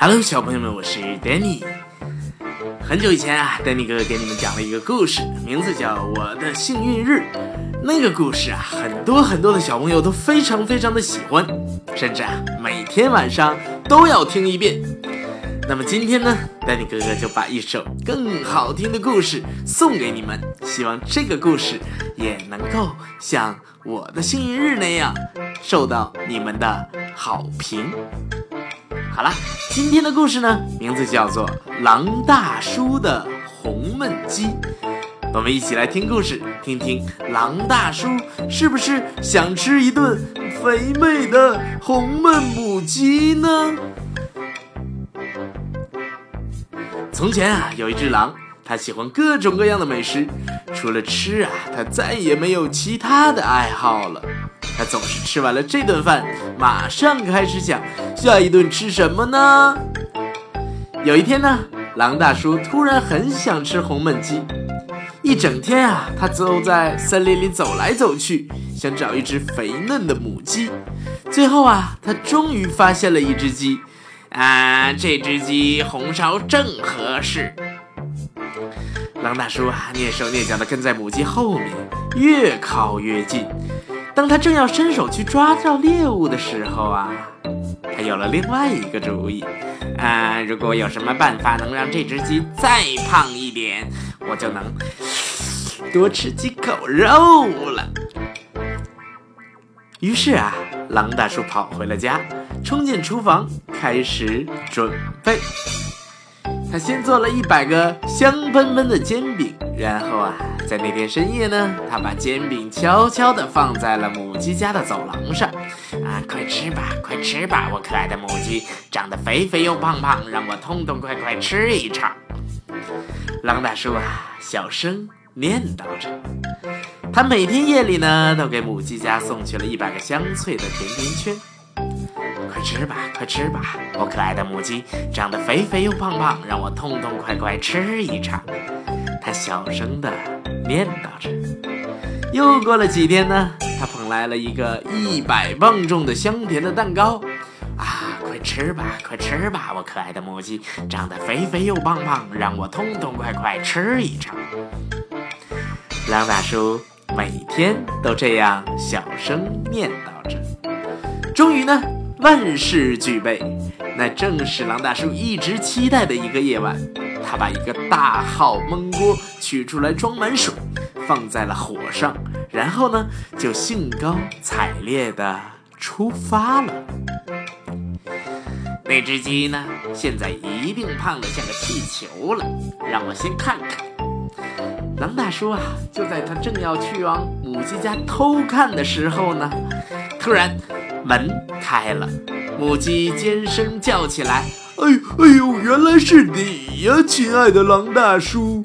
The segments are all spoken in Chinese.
Hello，小朋友们，我是 Danny。很久以前啊，Danny 哥哥给你们讲了一个故事，名字叫《我的幸运日》。那个故事啊，很多很多的小朋友都非常非常的喜欢，甚至啊，每天晚上都要听一遍。那么今天呢丹尼哥哥就把一首更好听的故事送给你们，希望这个故事也能够像《我的幸运日》那样受到你们的好评。好了，今天的故事呢，名字叫做《狼大叔的红焖鸡》。我们一起来听故事，听听狼大叔是不是想吃一顿肥美的红焖母鸡呢？从前啊，有一只狼，它喜欢各种各样的美食，除了吃啊，它再也没有其他的爱好了。它总是吃完了这顿饭，马上开始想下一顿吃什么呢？有一天呢，狼大叔突然很想吃红焖鸡，一整天啊，他走在森林里走来走去，想找一只肥嫩的母鸡。最后啊，他终于发现了一只鸡，啊，这只鸡红烧正合适。狼大叔啊，蹑手蹑脚地跟在母鸡后面，越靠越近。当他正要伸手去抓到猎物的时候啊，他有了另外一个主意。啊，如果有什么办法能让这只鸡再胖一点，我就能多吃几口肉了。于是啊，狼大叔跑回了家，冲进厨房开始准备。他先做了一百个香喷喷的煎饼，然后啊。在那天深夜呢，他把煎饼悄悄地放在了母鸡家的走廊上。啊，快吃吧，快吃吧，我可爱的母鸡，长得肥肥又胖胖，让我痛痛快快吃一场。狼大叔啊，小声念叨着。他每天夜里呢，都给母鸡家送去了一百个香脆的甜甜圈。快吃吧，快吃吧，我可爱的母鸡，长得肥肥又胖胖，让我痛痛快快吃一场。它小声的。念叨着，又过了几天呢，它捧来了一个一百磅重的香甜的蛋糕，啊，快吃吧，快吃吧，我可爱的母鸡，长得肥肥又胖胖，让我痛痛快快吃一场。狼大叔每天都这样小声念叨着。终于呢，万事俱备，那正是狼大叔一直期待的一个夜晚。他把一个大号焖锅取出来，装满水，放在了火上，然后呢，就兴高采烈地出发了。那只鸡呢，现在一定胖得像个气球了。让我先看看。狼大叔啊，就在他正要去往母鸡家偷看的时候呢，突然门开了，母鸡尖声叫起来。哎哎呦，原来是你呀，亲爱的狼大叔！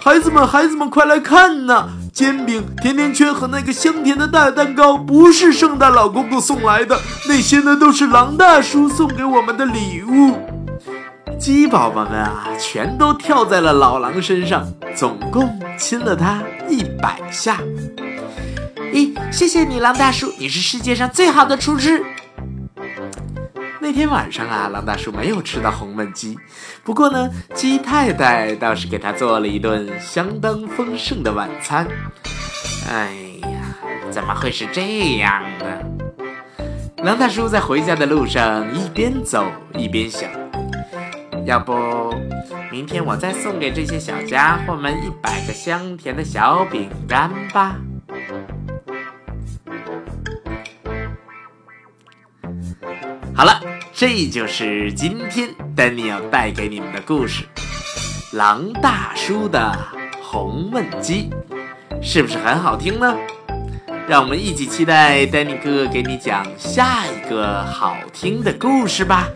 孩子们，孩子们，快来看呐！煎饼、甜甜圈和那个香甜的大蛋糕，不是圣诞老公公送来的，那些呢都是狼大叔送给我们的礼物。鸡宝宝们啊，全都跳在了老狼身上，总共亲了他一百下。谢谢你，狼大叔，你是世界上最好的厨师。那天晚上啊，狼大叔没有吃到红焖鸡，不过呢，鸡太太倒是给他做了一顿相当丰盛的晚餐。哎呀，怎么会是这样呢？狼大叔在回家的路上一边走一边想：要不明天我再送给这些小家伙们一百个香甜的小饼干吧。好了。这就是今天丹尼要带给你们的故事，《狼大叔的红焖鸡》，是不是很好听呢？让我们一起期待丹尼哥哥给你讲下一个好听的故事吧。